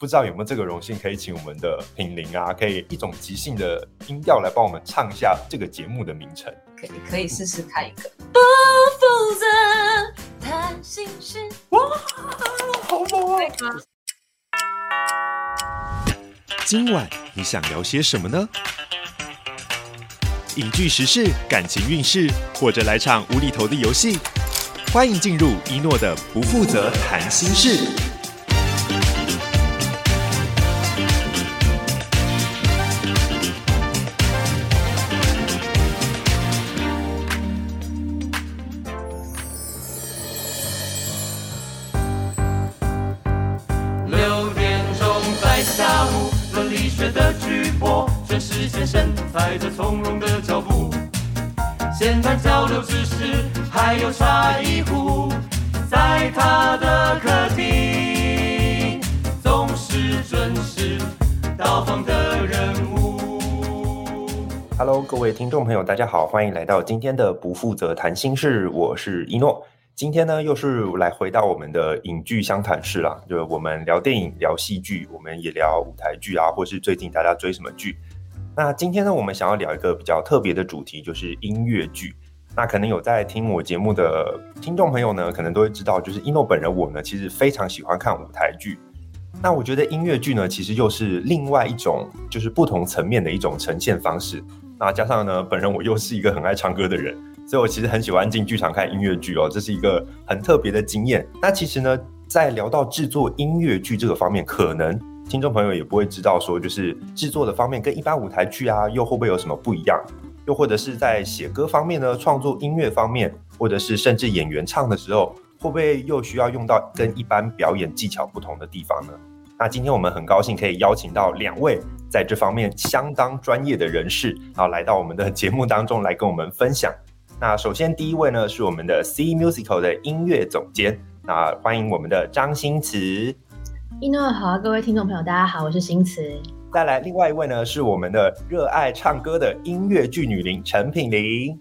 不知道有没有这个荣幸，可以请我们的品玲啊，可以一种即兴的音调来帮我们唱一下这个节目的名称。可以，可以试试看一个。不负责谈心事，哇，好猛啊！今晚你想聊些什么呢？影剧时事、感情运势，或者来场无厘头的游戏？欢迎进入一诺的不负责谈心事。访的人物。Hello，各位听众朋友，大家好，欢迎来到今天的不负责谈心事，我是一诺。今天呢，又是来回到我们的影剧相谈室了，就是我们聊电影、聊戏剧，我们也聊舞台剧啊，或是最近大家追什么剧。那今天呢，我们想要聊一个比较特别的主题，就是音乐剧。那可能有在听我节目的听众朋友呢，可能都会知道，就是一诺本人我呢，其实非常喜欢看舞台剧。那我觉得音乐剧呢，其实又是另外一种，就是不同层面的一种呈现方式。那加上呢，本人我又是一个很爱唱歌的人，所以我其实很喜欢进剧场看音乐剧哦，这是一个很特别的经验。那其实呢，在聊到制作音乐剧这个方面，可能。听众朋友也不会知道说，就是制作的方面跟一般舞台剧啊，又会不会有什么不一样？又或者是在写歌方面呢，创作音乐方面，或者是甚至演员唱的时候，会不会又需要用到跟一般表演技巧不同的地方呢？那今天我们很高兴可以邀请到两位在这方面相当专业的人士，然后来到我们的节目当中来跟我们分享。那首先第一位呢，是我们的 C Musical 的音乐总监，那欢迎我们的张新慈。一诺好，各位听众朋友，大家好，我是新慈。再来，另外一位呢是我们的热爱唱歌的音乐剧女伶陈品玲。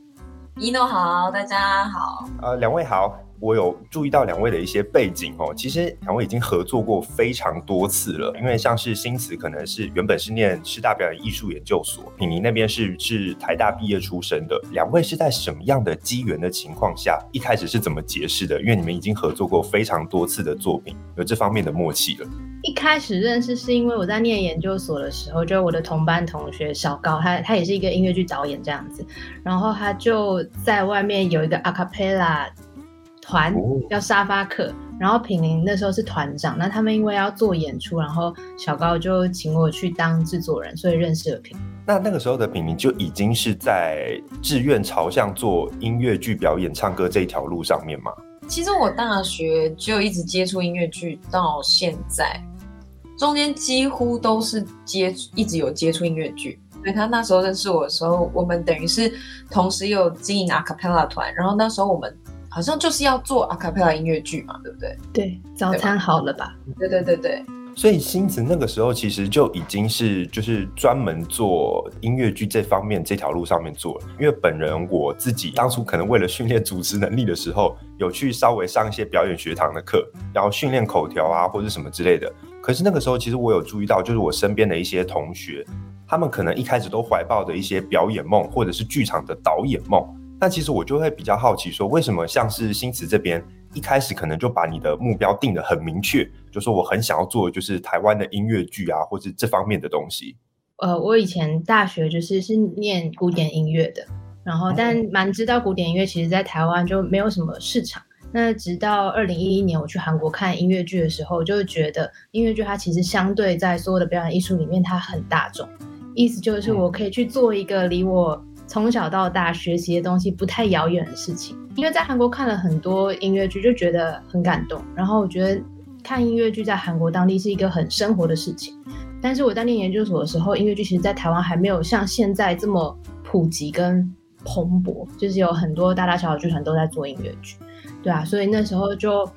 一诺好，大家好。呃，两位好。我有注意到两位的一些背景哦，其实两位已经合作过非常多次了。因为像是新慈可能是原本是念师大表演艺术研究所，品玲那边是是台大毕业出身的。两位是在什么样的机缘的情况下，一开始是怎么结识的？因为你们已经合作过非常多次的作品，有这方面的默契了。一开始认识是因为我在念研究所的时候，就我的同班同学小高，他他也是一个音乐剧导演这样子，然后他就在外面有一个阿卡贝拉。团叫沙发客，然后品玲那时候是团长。那他们因为要做演出，然后小高就请我去当制作人，所以认识了品。那那个时候的品玲就已经是在志愿朝向做音乐剧表演、唱歌这条路上面吗？其实我大学就一直接触音乐剧到现在，中间几乎都是接一直有接触音乐剧。所以他那时候认识我的时候，我们等于是同时有经营阿卡贝拉团，然后那时候我们。好像就是要做阿卡贝拉音乐剧嘛，对不对？对，早餐好了吧？对对对对。所以星子那个时候其实就已经是就是专门做音乐剧这方面这条路上面做了。因为本人我自己当初可能为了训练主持能力的时候，有去稍微上一些表演学堂的课，然后训练口条啊或者什么之类的。可是那个时候其实我有注意到，就是我身边的一些同学，他们可能一开始都怀抱着一些表演梦或者是剧场的导演梦。那其实我就会比较好奇，说为什么像是新慈这边一开始可能就把你的目标定得很明确，就说我很想要做的就是台湾的音乐剧啊，或是这方面的东西。呃，我以前大学就是是念古典音乐的，然后但蛮知道古典音乐其实在台湾就没有什么市场。那直到二零一一年我去韩国看音乐剧的时候，就觉得音乐剧它其实相对在所有的表演艺术里面它很大众，意思就是我可以去做一个离我。从小到大学习的东西不太遥远的事情，因为在韩国看了很多音乐剧，就觉得很感动。然后我觉得看音乐剧在韩国当地是一个很生活的事情。但是我在念研究所的时候，音乐剧其实在台湾还没有像现在这么普及跟蓬勃，就是有很多大大小小剧团都在做音乐剧，对啊，所以那时候就。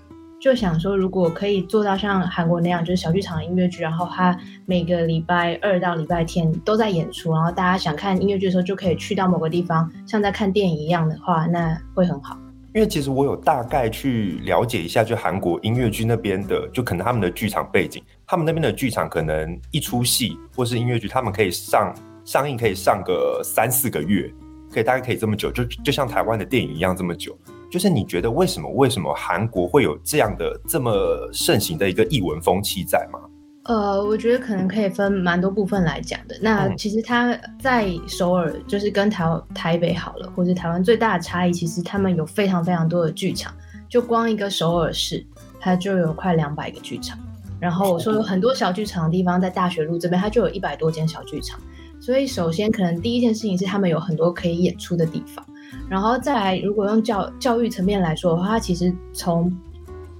就想说，如果可以做到像韩国那样，就是小剧场音乐剧，然后他每个礼拜二到礼拜天都在演出，然后大家想看音乐剧的时候就可以去到某个地方，像在看电影一样的话，那会很好。因为其实我有大概去了解一下，就韩国音乐剧那边的，就可能他们的剧场背景。他们那边的剧场可能一出戏或是音乐剧，他们可以上上映可以上个三四个月，可以大概可以这么久，就就像台湾的电影一样这么久。就是你觉得为什么为什么韩国会有这样的这么盛行的一个译文风气在吗？呃，我觉得可能可以分蛮多部分来讲的。那其实他在首尔，就是跟台台北好了，或者台湾最大的差异，其实他们有非常非常多的剧场。就光一个首尔市，它就有快两百个剧场。然后我说有很多小剧场的地方，在大学路这边，它就有一百多间小剧场。所以首先可能第一件事情是他们有很多可以演出的地方。然后再来，如果用教教育层面来说的话，它其实从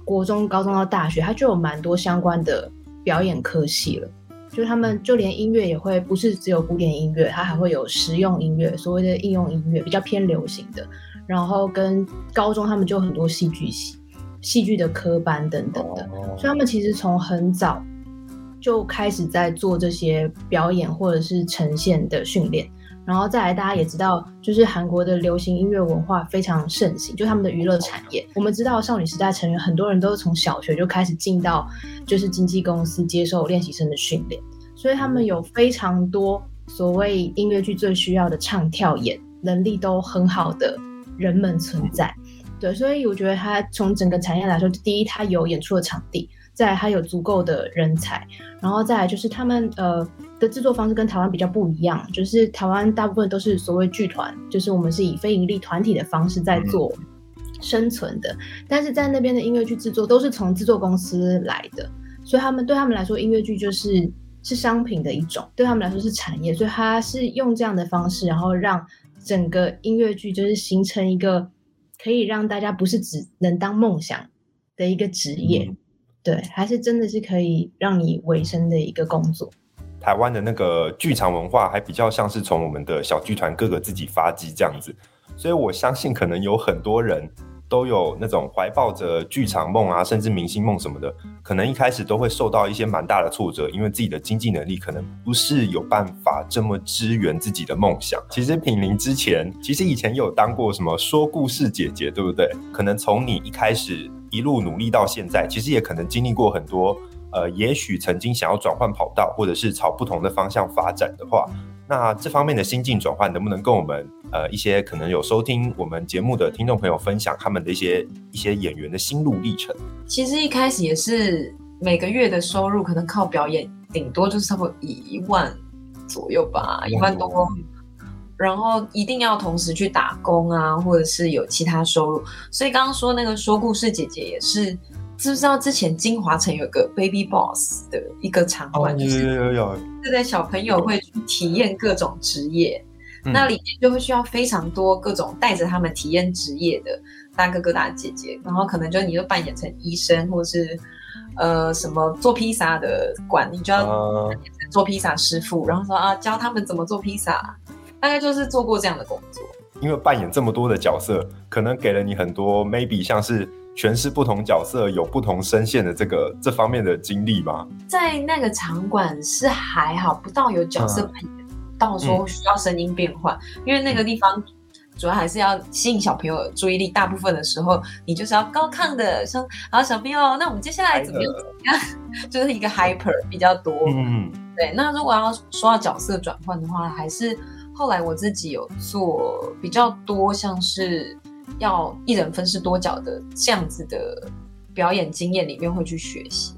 国中、高中到大学，它就有蛮多相关的。表演科系了，就他们就连音乐也会，不是只有古典音乐，它还会有实用音乐，所谓的应用音乐，比较偏流行的。然后跟高中他们就很多戏剧系、戏剧的科班等等的，所以他们其实从很早就开始在做这些表演或者是呈现的训练。然后再来，大家也知道，就是韩国的流行音乐文化非常盛行，就他们的娱乐产业。我们知道，少女时代成员很多人都是从小学就开始进到就是经纪公司接受练习生的训练，所以他们有非常多所谓音乐剧最需要的唱跳演能力都很好的人们存在。对，所以我觉得他从整个产业来说，第一，他有演出的场地。再来，还有足够的人才，然后再来就是他们呃的制作方式跟台湾比较不一样，就是台湾大部分都是所谓剧团，就是我们是以非盈利团体的方式在做生存的，但是在那边的音乐剧制作都是从制作公司来的，所以他们对他们来说，音乐剧就是是商品的一种，对他们来说是产业，所以他是用这样的方式，然后让整个音乐剧就是形成一个可以让大家不是只能当梦想的一个职业。嗯对，还是真的是可以让你维生的一个工作。台湾的那个剧场文化还比较像是从我们的小剧团各个自己发迹这样子，所以我相信可能有很多人都有那种怀抱着剧场梦啊，甚至明星梦什么的，可能一开始都会受到一些蛮大的挫折，因为自己的经济能力可能不是有办法这么支援自己的梦想。其实品林之前其实以前有当过什么说故事姐姐，对不对？可能从你一开始。一路努力到现在，其实也可能经历过很多，呃，也许曾经想要转换跑道，或者是朝不同的方向发展的话，那这方面的心境转换，能不能跟我们，呃，一些可能有收听我们节目的听众朋友分享他们的一些一些演员的心路历程？其实一开始也是每个月的收入可能靠表演，顶多就是差不多一万左右吧，一万多。然后一定要同时去打工啊，或者是有其他收入。所以刚刚说那个说故事姐姐也是，知不知道之前金华城有个 Baby Boss 的一个场馆，就是对对，小朋友会去体验各种职业，嗯、那里面就会需要非常多各种带着他们体验职业的大哥哥大姐姐，然后可能就你就扮演成医生，或者是呃什么做披萨的馆，你就要扮演成做披萨师傅，然后说啊教他们怎么做披萨。大概就是做过这样的工作，因为扮演这么多的角色，可能给了你很多 maybe 像是诠释不同角色有不同声线的这个这方面的经历吧？在那个场馆是还好，不到有角色扮演，嗯、到时候需要声音变换，嗯、因为那个地方主要还是要吸引小朋友的注意力，大部分的时候你就是要高亢的说，好小朋友，那我们接下来怎么样？怎么样？就是一个 hyper 比较多，嗯，对。那如果要说到角色转换的话，还是。后来我自己有做比较多，像是要一人分饰多角的这样子的表演经验里面会去学习。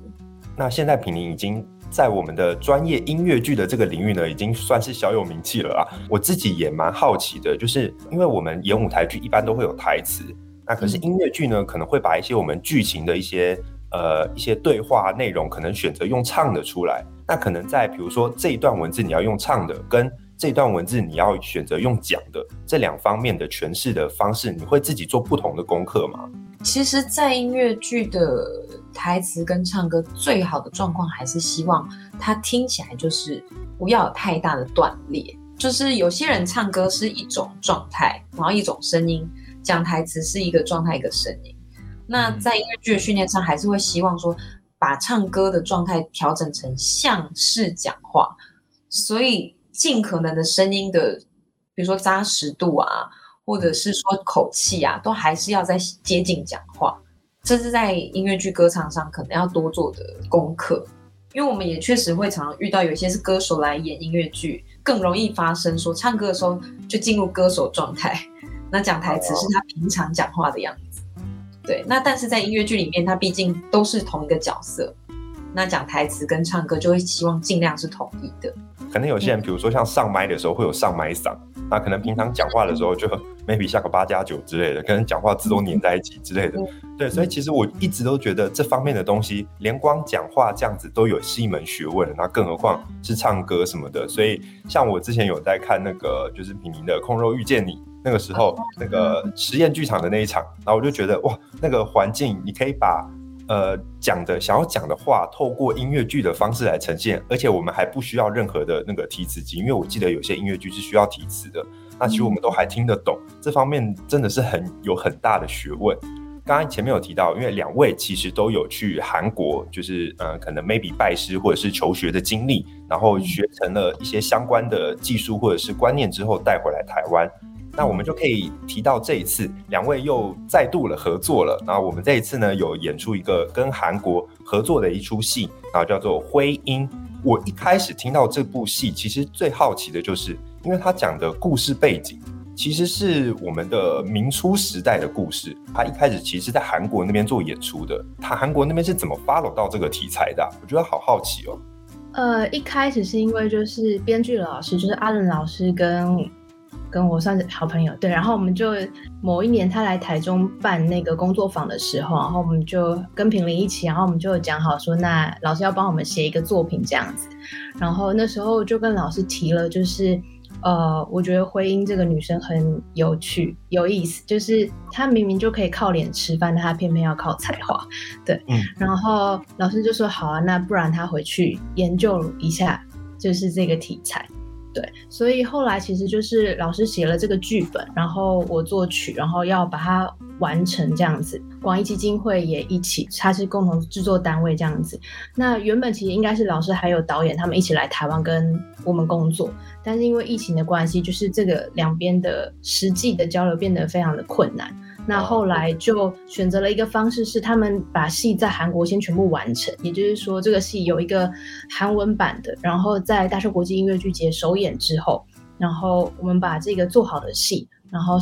那现在品玲已经在我们的专业音乐剧的这个领域呢，已经算是小有名气了啊。我自己也蛮好奇的，就是因为我们演舞台剧一般都会有台词，那可是音乐剧呢，可能会把一些我们剧情的一些呃一些对话内容，可能选择用唱的出来。那可能在比如说这一段文字你要用唱的，跟这段文字你要选择用讲的这两方面的诠释的方式，你会自己做不同的功课吗？其实，在音乐剧的台词跟唱歌最好的状况，还是希望它听起来就是不要有太大的断裂。就是有些人唱歌是一种状态，然后一种声音；讲台词是一个状态，一个声音。那在音乐剧的训练上，还是会希望说，把唱歌的状态调整成像是讲话，所以。尽可能的声音的，比如说扎实度啊，或者是说口气啊，都还是要在接近讲话。这是在音乐剧歌唱上可能要多做的功课。因为我们也确实会常常遇到有些是歌手来演音乐剧，更容易发生说唱歌的时候就进入歌手状态，那讲台词是他平常讲话的样子。对，那但是在音乐剧里面，他毕竟都是同一个角色，那讲台词跟唱歌就会希望尽量是统一的。可能有些人，比如说像上麦的时候会有上麦嗓，那可能平常讲话的时候就 maybe 下个八加九之类的，可能讲话字都黏在一起之类的。对，所以其实我一直都觉得这方面的东西，连光讲话这样子都有是一门学问，那更何况是唱歌什么的。所以像我之前有在看那个就是品宁的《空肉遇见你》，那个时候那个实验剧场的那一场，然后我就觉得哇，那个环境你可以把。呃，讲的想要讲的话，透过音乐剧的方式来呈现，而且我们还不需要任何的那个提词机，因为我记得有些音乐剧是需要提词的。那其实我们都还听得懂，这方面真的是很有很大的学问。刚刚前面有提到，因为两位其实都有去韩国，就是呃，可能 maybe 拜师或者是求学的经历，然后学成了一些相关的技术或者是观念之后带回来台湾。那我们就可以提到这一次两位又再度了合作了。然后我们这一次呢，有演出一个跟韩国合作的一出戏，然后叫做《徽音》。我一开始听到这部戏，其实最好奇的就是，因为他讲的故事背景其实是我们的明初时代的故事。他一开始其实在韩国那边做演出的，他韩国那边是怎么 follow 到这个题材的？我觉得好好奇哦。呃，一开始是因为就是编剧老师，就是阿伦老师跟。跟我算是好朋友，对，然后我们就某一年他来台中办那个工作坊的时候，然后我们就跟平林一起，然后我们就讲好说，那老师要帮我们写一个作品这样子，然后那时候就跟老师提了，就是呃，我觉得徽音这个女生很有趣、有意思，就是她明明就可以靠脸吃饭，但她偏偏要靠才华，对，嗯，然后老师就说好啊，那不然她回去研究一下，就是这个题材。对，所以后来其实就是老师写了这个剧本，然后我作曲，然后要把它完成这样子。广义基金会也一起，它是共同制作单位这样子。那原本其实应该是老师还有导演他们一起来台湾跟我们工作，但是因为疫情的关系，就是这个两边的实际的交流变得非常的困难。那后来就选择了一个方式，是他们把戏在韩国先全部完成，也就是说这个戏有一个韩文版的，然后在大邱国际音乐剧节首演之后，然后我们把这个做好的戏，然后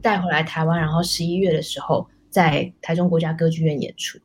带回来台湾，然后十一月的时候在台中国家歌剧院演出。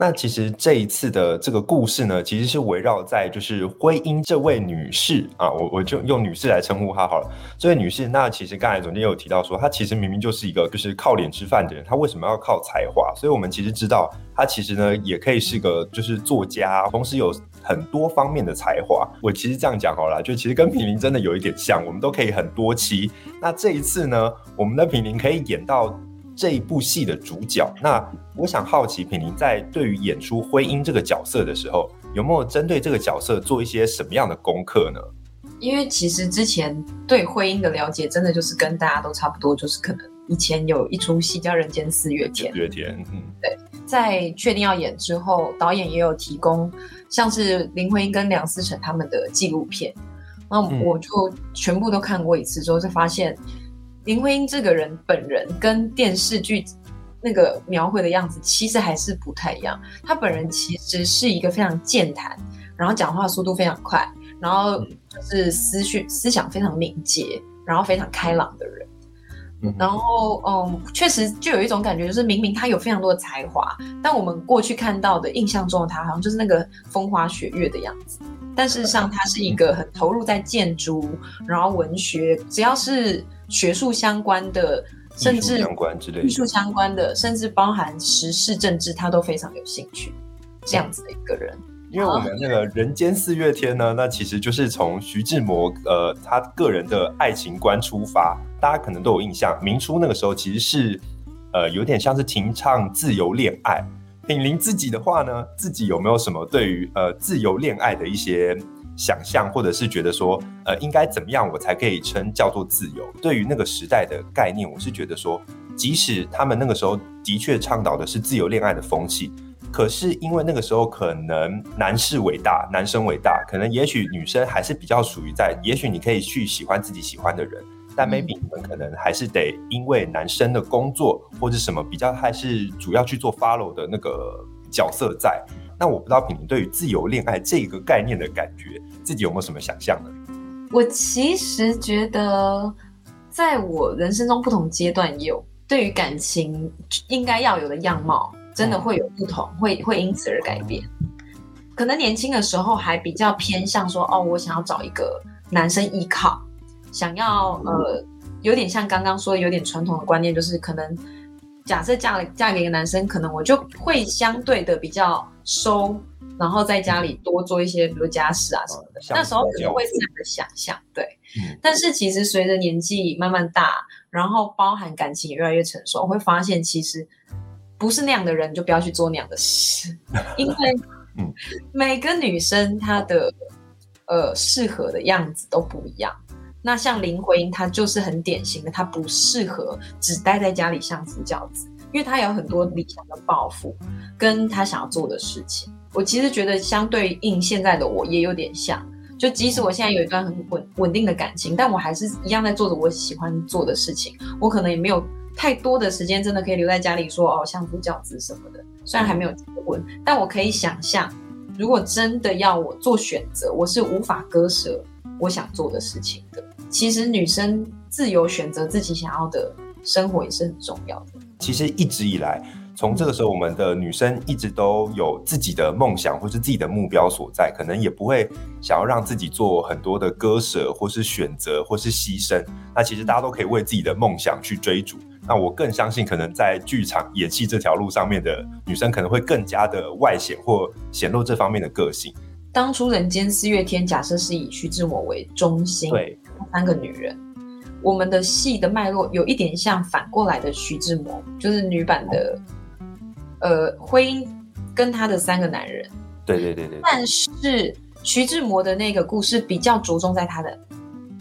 那其实这一次的这个故事呢，其实是围绕在就是徽音这位女士啊，我我就用女士来称呼她好了。这位女士，那其实刚才总监有提到说，她其实明明就是一个就是靠脸吃饭的人，她为什么要靠才华？所以我们其实知道，她其实呢也可以是个就是作家，同时有很多方面的才华。我其实这样讲好了，就其实跟品宁真的有一点像，我们都可以很多期。那这一次呢，我们的品宁可以演到。这一部戏的主角，那我想好奇品宁在对于演出徽音这个角色的时候，有没有针对这个角色做一些什么样的功课呢？因为其实之前对徽音的了解，真的就是跟大家都差不多，就是可能以前有一出戏叫《人间四月天》。四月天，嗯，对，在确定要演之后，导演也有提供像是林徽因跟梁思成他们的纪录片，那我就全部都看过一次之后，就发现。林徽因这个人本人跟电视剧那个描绘的样子其实还是不太一样。她本人其实是一个非常健谈，然后讲话速度非常快，然后就是思绪思想非常敏捷，然后非常开朗的人。然后嗯，确实就有一种感觉，就是明明他有非常多的才华，但我们过去看到的印象中的他，好像就是那个风花雪月的样子。但事实上，他是一个很投入在建筑，然后文学，只要是。学术相关的，甚至艺术相关之类的，艺术相关的，甚至包含时事政治，他都非常有兴趣。这样子的一个人，因为我们那个人间四月天呢，那其实就是从徐志摩呃他个人的爱情观出发，大家可能都有印象。明初那个时候其实是呃有点像是提倡自由恋爱。品林自己的话呢，自己有没有什么对于呃自由恋爱的一些？想象，或者是觉得说，呃，应该怎么样，我才可以称叫做自由？对于那个时代的概念，我是觉得说，即使他们那个时候的确倡导的是自由恋爱的风气，可是因为那个时候可能男士伟大，男生伟大，可能也许女生还是比较属于在，也许你可以去喜欢自己喜欢的人，但 maybe 你们可能还是得因为男生的工作或者什么比较还是主要去做 follow 的那个角色在。那我不知道品宁对于自由恋爱这个概念的感觉，自己有没有什么想象呢？我其实觉得，在我人生中不同阶段有对于感情应该要有的样貌，真的会有不同，会会因此而改变。可能年轻的时候还比较偏向说，哦，我想要找一个男生依靠，想要呃，有点像刚刚说的有点传统的观念，就是可能假设嫁了嫁给一个男生，可能我就会相对的比较收。然后在家里多做一些，比如家事啊什么的，那时候可能会这样的想象，对。嗯、但是其实随着年纪慢慢大，然后包含感情也越来越成熟，我会发现其实不是那样的人就不要去做那样的事，因为 每个女生她的呃适合的样子都不一样。那像林徽因，她就是很典型的，她不适合只待在家里相夫教子，因为她有很多理想的抱负，跟她想要做的事情。我其实觉得相对应现在的我也有点像，就即使我现在有一段很稳稳定的感情，但我还是一样在做着我喜欢做的事情。我可能也没有太多的时间，真的可以留在家里说哦相夫教子什么的。虽然还没有结婚，但我可以想象，如果真的要我做选择，我是无法割舍我想做的事情的。其实女生自由选择自己想要的生活也是很重要的。其实一直以来。从这个时候，我们的女生一直都有自己的梦想或是自己的目标所在，可能也不会想要让自己做很多的割舍，或是选择，或是牺牲。那其实大家都可以为自己的梦想去追逐。那我更相信，可能在剧场演戏这条路上面的女生，可能会更加的外显或显露这方面的个性。当初《人间四月天》假设是以徐志摩为中心，对，三个女人，我们的戏的脉络有一点像反过来的徐志摩，就是女版的。呃，婚姻跟他的三个男人，对对对对。但是徐志摩的那个故事比较着重在他的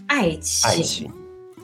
爱情，爱情，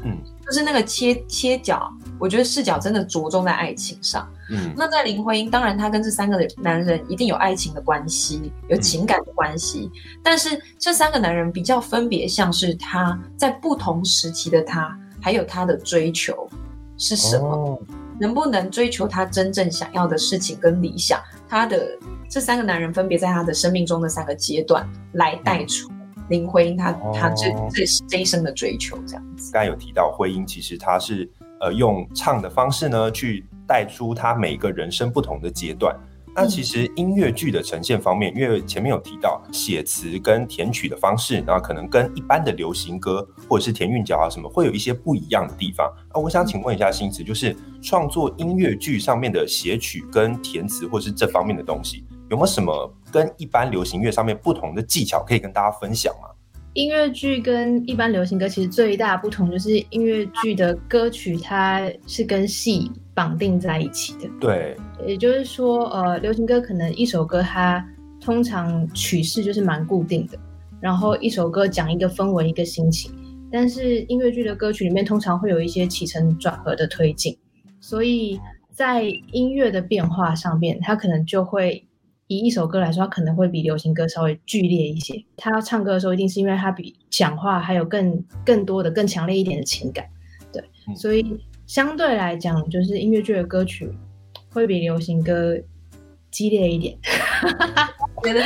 嗯，就是那个切切角，我觉得视角真的着重在爱情上。嗯，那在林徽因，当然她跟这三个男人一定有爱情的关系，有情感的关系，嗯，但是这三个男人比较分别，像是他在不同时期的他，还有他的追求是什么。哦能不能追求他真正想要的事情跟理想？他的这三个男人分别在他的生命中的三个阶段来带出林徽因他他这这这一生的追求这样子。刚才有提到徽因，其实他是呃用唱的方式呢去带出他每个人生不同的阶段。那其实音乐剧的呈现方面，因为前面有提到写词跟填曲的方式，那可能跟一般的流行歌或者是填韵脚啊什么，会有一些不一样的地方。那，我想请问一下新慈，就是创作音乐剧上面的写曲跟填词，或是这方面的东西，有没有什么跟一般流行乐上面不同的技巧可以跟大家分享吗？音乐剧跟一般流行歌其实最大的不同就是音乐剧的歌曲它是跟戏绑定在一起的。对，也就是说，呃，流行歌可能一首歌它通常曲式就是蛮固定的，然后一首歌讲一个氛围、一个心情。但是音乐剧的歌曲里面通常会有一些起承转合的推进，所以在音乐的变化上面，它可能就会。以一首歌来说，它可能会比流行歌稍微剧烈一些。他要唱歌的时候，一定是因为他比讲话还有更更多的、更强烈一点的情感，对。嗯、所以相对来讲，就是音乐剧的歌曲会比流行歌激烈一点，觉得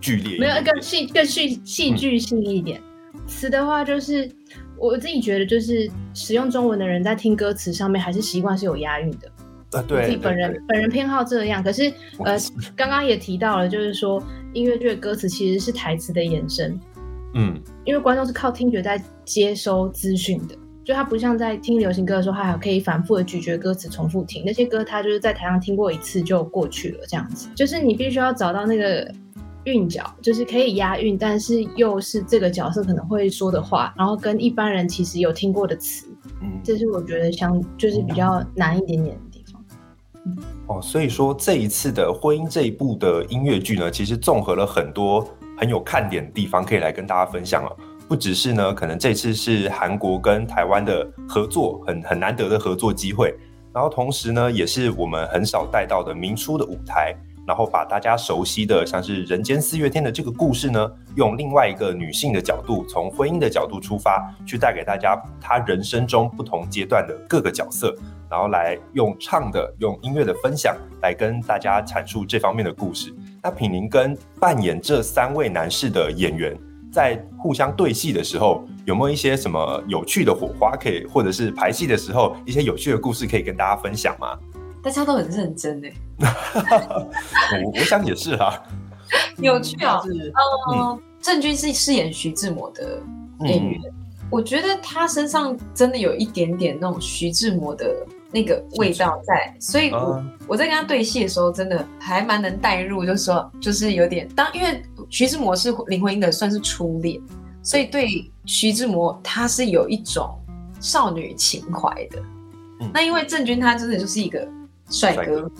剧烈，没有更戏更戏戏剧性一点。词、嗯、的话，就是我自己觉得，就是使用中文的人在听歌词上面，还是习惯是有押韵的。呃，对，自己本人本人偏好这样，可是呃，刚刚也提到了，就是说音乐剧的歌词其实是台词的延伸，嗯，因为观众是靠听觉在接收资讯的，就他不像在听流行歌的时候，他还可以反复的咀嚼歌词，重复听。那些歌，他就是在台上听过一次就过去了，这样子，就是你必须要找到那个韵脚，就是可以押韵，但是又是这个角色可能会说的话，然后跟一般人其实有听过的词，嗯，这是我觉得相就是比较难一点点。哦，所以说这一次的婚姻这一部的音乐剧呢，其实综合了很多很有看点的地方，可以来跟大家分享哦。不只是呢，可能这次是韩国跟台湾的合作，很很难得的合作机会。然后同时呢，也是我们很少带到的明初的舞台，然后把大家熟悉的像是人间四月天的这个故事呢，用另外一个女性的角度，从婚姻的角度出发，去带给大家她人生中不同阶段的各个角色，然后来用唱的、用音乐的分享来跟大家阐述这方面的故事。那品宁跟扮演这三位男士的演员，在互相对戏的时候，有没有一些什么有趣的火花可以，或者是排戏的时候一些有趣的故事可以跟大家分享吗？大家都很认真 哎，我我想也是啊，有趣啊。嗯，郑钧是饰演徐志摩的演员，嗯，我觉得他身上真的有一点点那种徐志摩的那个味道在，所以我，嗯，我在跟他对戏的时候，真的还蛮能带入，就是说，就是有点当因为徐志摩是林徽因的算是初恋，所以对徐志摩他是有一种少女情怀的。嗯，那因为郑钧他真的就是一个。帅哥，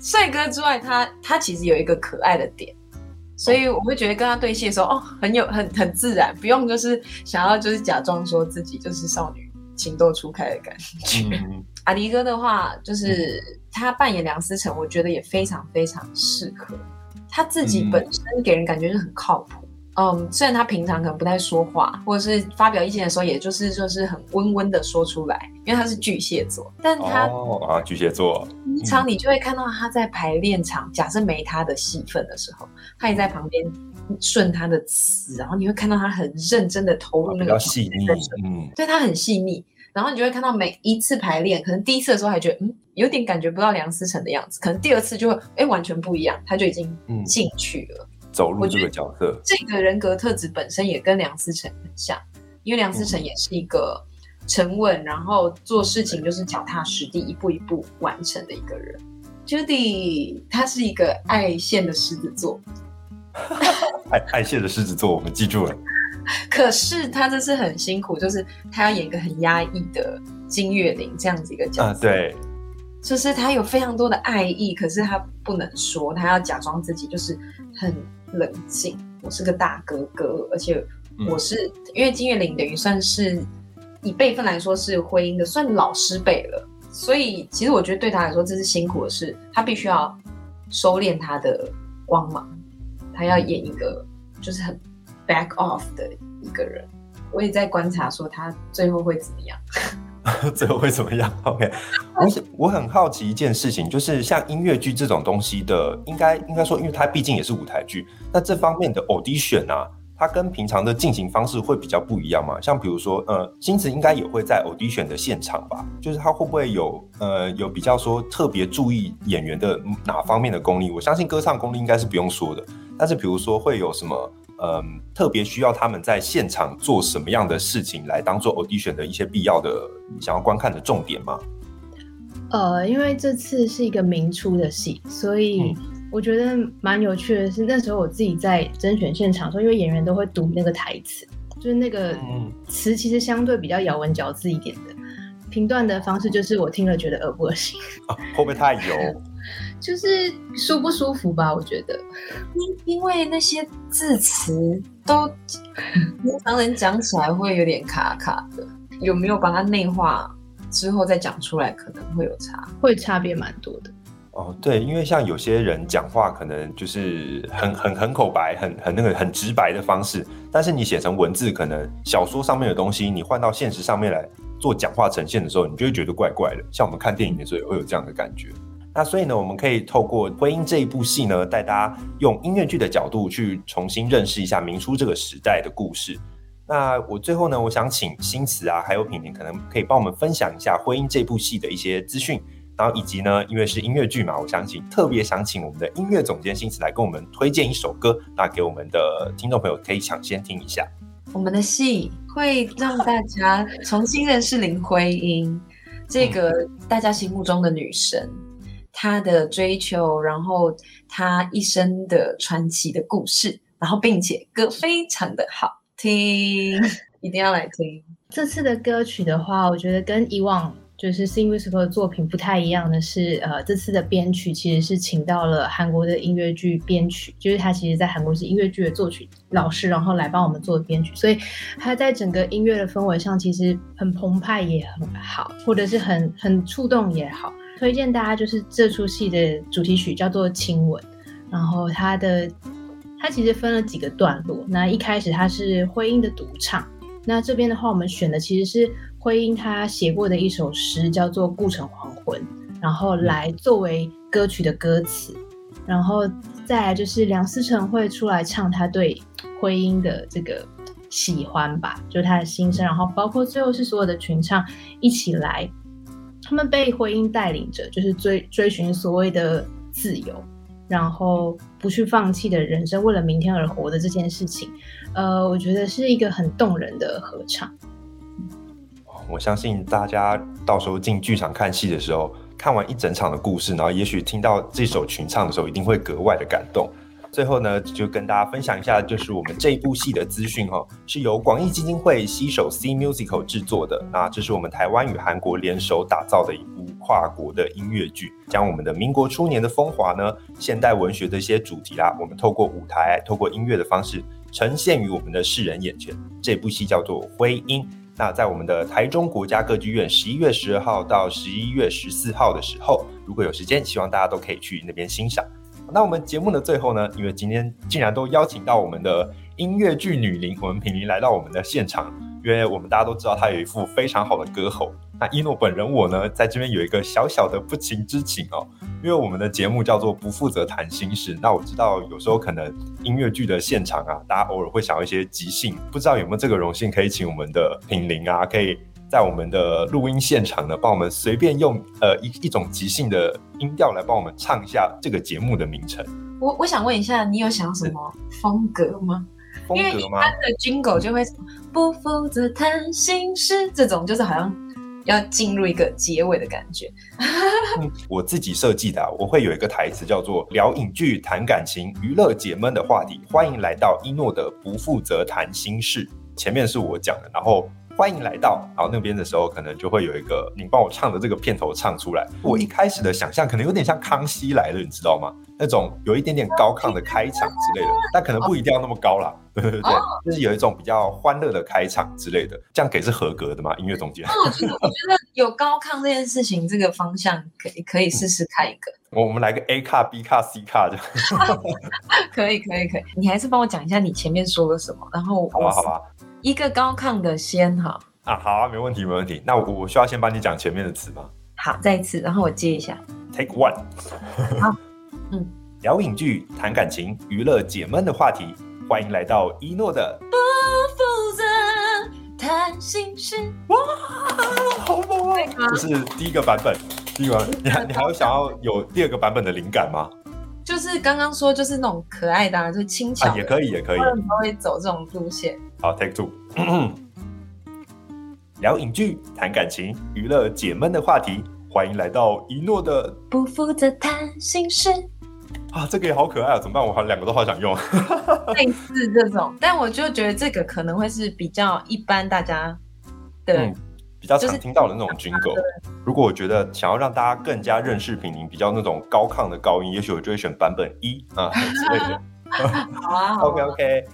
帅哥。之外，他他其实有一个可爱的点，所以我会觉得跟他对戏的时候，哦，很有很很自然，不用就是想要就是假装说自己就是少女情窦初开的感觉。嗯、阿迪哥的话，就是、嗯、他扮演梁思成，我觉得也非常非常适合，他自己本身给人感觉是很靠谱。嗯，虽然他平常可能不太说话，或者是发表意见的时候，也就是就是很温温的说出来，因为他是巨蟹座，但他哦啊巨蟹座，平常你就会看到他在排练场，嗯、假设没他的戏份的时候，他也在旁边顺他的词，然后你会看到他很认真的投入那个细腻，嗯，对他很细腻，然后你就会看到每一次排练，可能第一次的时候还觉得嗯有点感觉不到梁思成的样子，可能第二次就会哎完全不一样，他就已经进去了。嗯走入这个角色，这个人格特质本身也跟梁思成很像，因为梁思成也是一个沉稳，嗯、然后做事情就是脚踏实地，一步一步完成的一个人。Judy 他是一个爱线的狮子座，爱爱线的狮子座，我们记住了。可是他这是很辛苦，就是他要演一个很压抑的金岳霖这样子一个角色，啊、对，就是他有非常多的爱意，可是他不能说，他要假装自己就是很。冷静，我是个大哥哥，而且我是、嗯、因为金岳霖等于算是以辈分来说是婚姻的，算老师辈了，所以其实我觉得对他来说这是辛苦的事，他必须要收敛他的光芒，他要演一个就是很 back off 的一个人。我也在观察说他最后会怎么样。最后会怎么样？OK，我我很好奇一件事情，就是像音乐剧这种东西的，应该应该说，因为它毕竟也是舞台剧，那这方面的 audition 啊，它跟平常的进行方式会比较不一样嘛？像比如说，呃，星驰应该也会在 audition 的现场吧？就是他会不会有呃有比较说特别注意演员的哪方面的功力？我相信歌唱功力应该是不用说的，但是比如说会有什么？嗯，特别需要他们在现场做什么样的事情来当做 audition 的一些必要的想要观看的重点吗？呃，因为这次是一个明初的戏，所以我觉得蛮有趣的是，那时候我自己在甄选现场的时候，因为演员都会读那个台词，就是那个词其实相对比较咬文嚼字一点的，评断的方式就是我听了觉得恶不恶心？啊，会不会太油？就是舒不舒服吧，我觉得，因因为那些字词都平常人讲起来会有点卡卡的，有没有把它内化之后再讲出来，可能会有差，会差别蛮多的。哦，对，因为像有些人讲话可能就是很 很很口白，很很那个很直白的方式，但是你写成文字，可能小说上面的东西，你换到现实上面来做讲话呈现的时候，你就会觉得怪怪的。像我们看电影的时候也会有这样的感觉。那所以呢，我们可以透过《婚姻》这一部戏呢，带大家用音乐剧的角度去重新认识一下明初这个时代的故事。那我最后呢，我想请新词啊，还有品宁，可能可以帮我们分享一下《婚姻》这部戏的一些资讯，然后以及呢，因为是音乐剧嘛，我想请特别想请我们的音乐总监新词来跟我们推荐一首歌，那给我们的听众朋友可以抢先听一下。我们的戏会让大家重新认识林徽因这个大家心目中的女神。他的追求，然后他一生的传奇的故事，然后并且歌非常的好听，一定要来听。这次的歌曲的话，我觉得跟以往就是 Sing Musical 的作品不太一样的是，呃，这次的编曲其实是请到了韩国的音乐剧编曲，就是他其实在韩国是音乐剧的作曲老师，然后来帮我们做编曲，所以他在整个音乐的氛围上其实很澎湃也很好，或者是很很触动也好。推荐大家就是这出戏的主题曲叫做《亲吻》，然后它的它其实分了几个段落。那一开始它是徽因的独唱，那这边的话我们选的其实是徽因他写过的一首诗，叫做《故城黄昏》，然后来作为歌曲的歌词，然后再来就是梁思成会出来唱他对徽因的这个。喜欢吧，就是他的心声，然后包括最后是所有的群唱一起来，他们被婚姻带领着，就是追追寻所谓的自由，然后不去放弃的人生，为了明天而活的这件事情，呃，我觉得是一个很动人的合唱。我相信大家到时候进剧场看戏的时候，看完一整场的故事，然后也许听到这首群唱的时候，一定会格外的感动。最后呢，就跟大家分享一下，就是我们这一部戏的资讯哦，是由广艺基金会携手 C Musical 制作的。那这是我们台湾与韩国联手打造的一部跨国的音乐剧，将我们的民国初年的风华呢，现代文学的一些主题啦，我们透过舞台、透过音乐的方式呈现于我们的世人眼前。这部戏叫做《徽因》。那在我们的台中国家歌剧院，十一月十二号到十一月十四号的时候，如果有时间，希望大家都可以去那边欣赏。那我们节目的最后呢，因为今天竟然都邀请到我们的音乐剧女伶，我们品伶来到我们的现场，因为我们大家都知道她有一副非常好的歌喉。那一诺本人我呢，在这边有一个小小的不情之请哦，因为我们的节目叫做不负责谈心事。那我知道有时候可能音乐剧的现场啊，大家偶尔会想要一些即兴，不知道有没有这个荣幸可以请我们的品伶啊，可以。在我们的录音现场呢，帮我们随便用呃一一种即兴的音调来帮我们唱一下这个节目的名称。我我想问一下，你有想什么风格吗？风格吗？因为一般的 Jingle 就会不负责谈心事这种，就是好像要进入一个结尾的感觉。嗯、我自己设计的、啊，我会有一个台词叫做“聊影剧谈感情，娱乐解闷的话题，欢迎来到一诺的不负责谈心事”。前面是我讲的，然后。欢迎来到，然后那边的时候，可能就会有一个你帮我唱的这个片头唱出来。我一开始的想象可能有点像《康熙来了》，你知道吗？那种有一点点高亢的开场之类的，但可能不一定要那么高啦。对对对，就是有一种比较欢乐的开场之类的，这样给是合格的吗？音乐总监？我觉得，我觉得有高亢这件事情，这个方向可以可以试试看一个。我们来个 A 卡、B 卡、C 卡这样。可以可以可以，你还是帮我讲一下你前面说了什么，然后好吧好吧。一个高亢的先哈啊，好啊，没问题没问题。那我我需要先帮你讲前面的词吗？好，再一次，然后我接一下。Take one。好，嗯，聊影剧，谈感情，娱乐解闷的话题，欢迎来到一诺的不负责谈心事。哇，好猛啊！这是第一个版本，第一个版本。你还你还有想要有第二个版本的灵感吗？就是刚刚说，就是那种可爱的、啊，就是轻巧、啊，也可以，也可以，他们会走这种路线。好，Take two，聊影剧，谈感情，娱乐解闷的话题，欢迎来到一诺的不负责谈心事。啊，这个也好可爱啊！怎么办？我好两个都好想用。类似这种，但我就觉得这个可能会是比较一般，大家的。嗯比较常听到的那种 Jingle，如果我觉得想要让大家更加认识品宁，比较那种高亢的高音，也许我就会选版本一啊之类的。好啊，OK OK，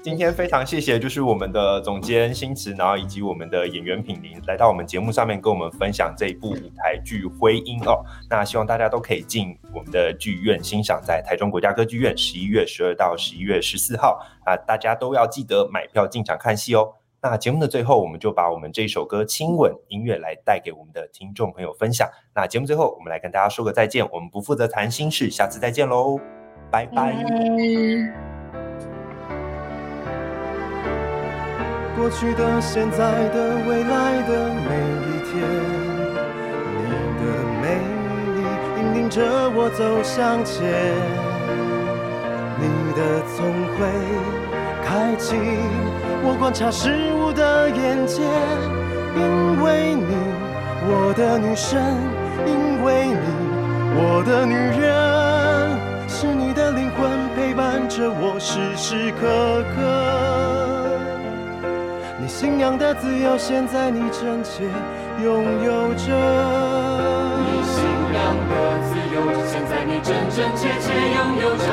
今天非常谢谢，就是我们的总监新池，然后以及我们的演员品伶来到我们节目上面跟我们分享这一部舞台剧《徽因》哦。那希望大家都可以进我们的剧院欣赏，在台中国家歌剧院十一月十二到十一月十四号啊，大家都要记得买票进场看戏哦。那节目的最后，我们就把我们这首歌《亲吻》音乐来带给我们的听众朋友分享。那节目最后，我们来跟大家说个再见。我们不负责谈心事，下次再见喽，拜拜。过去的、现在的、未来的每一天，你的美丽引领着我走向前，你的聪慧开启。我观察事物的眼界，因为你，我的女神，因为你，我的女人，是你的灵魂陪伴着我时时刻刻。你信仰的自由，现在你真切拥有着。你信仰的自由，现在你真真切切拥有着。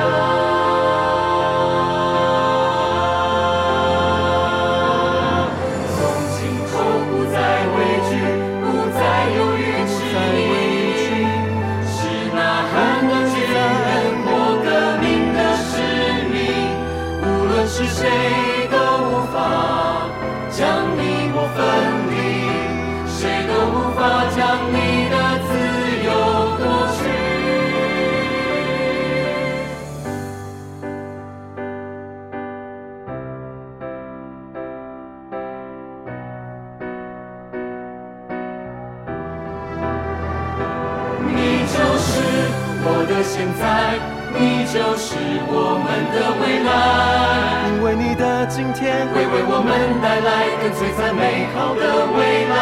我们带来更璀璨美好的未来。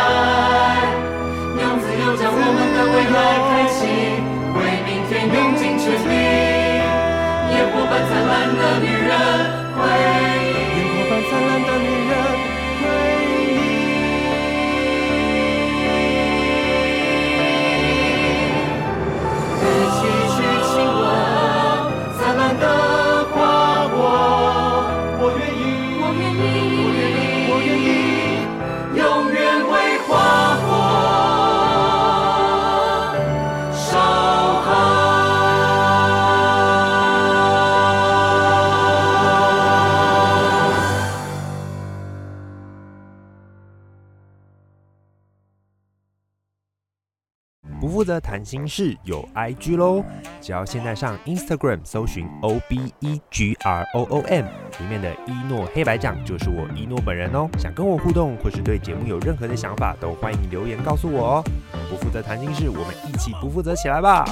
用自由将我们的未来开启，为明天用尽全力。烟火般灿烂的女人，回忆。烟火般灿烂的女人，谈心室有 IG 喽。只要现在上 Instagram 搜寻 O B E G R O O M，里面的一诺黑白讲就是我一诺本人哦。想跟我互动或是对节目有任何的想法，都欢迎留言告诉我哦。不负责谈心室，我们一起不负责起来吧。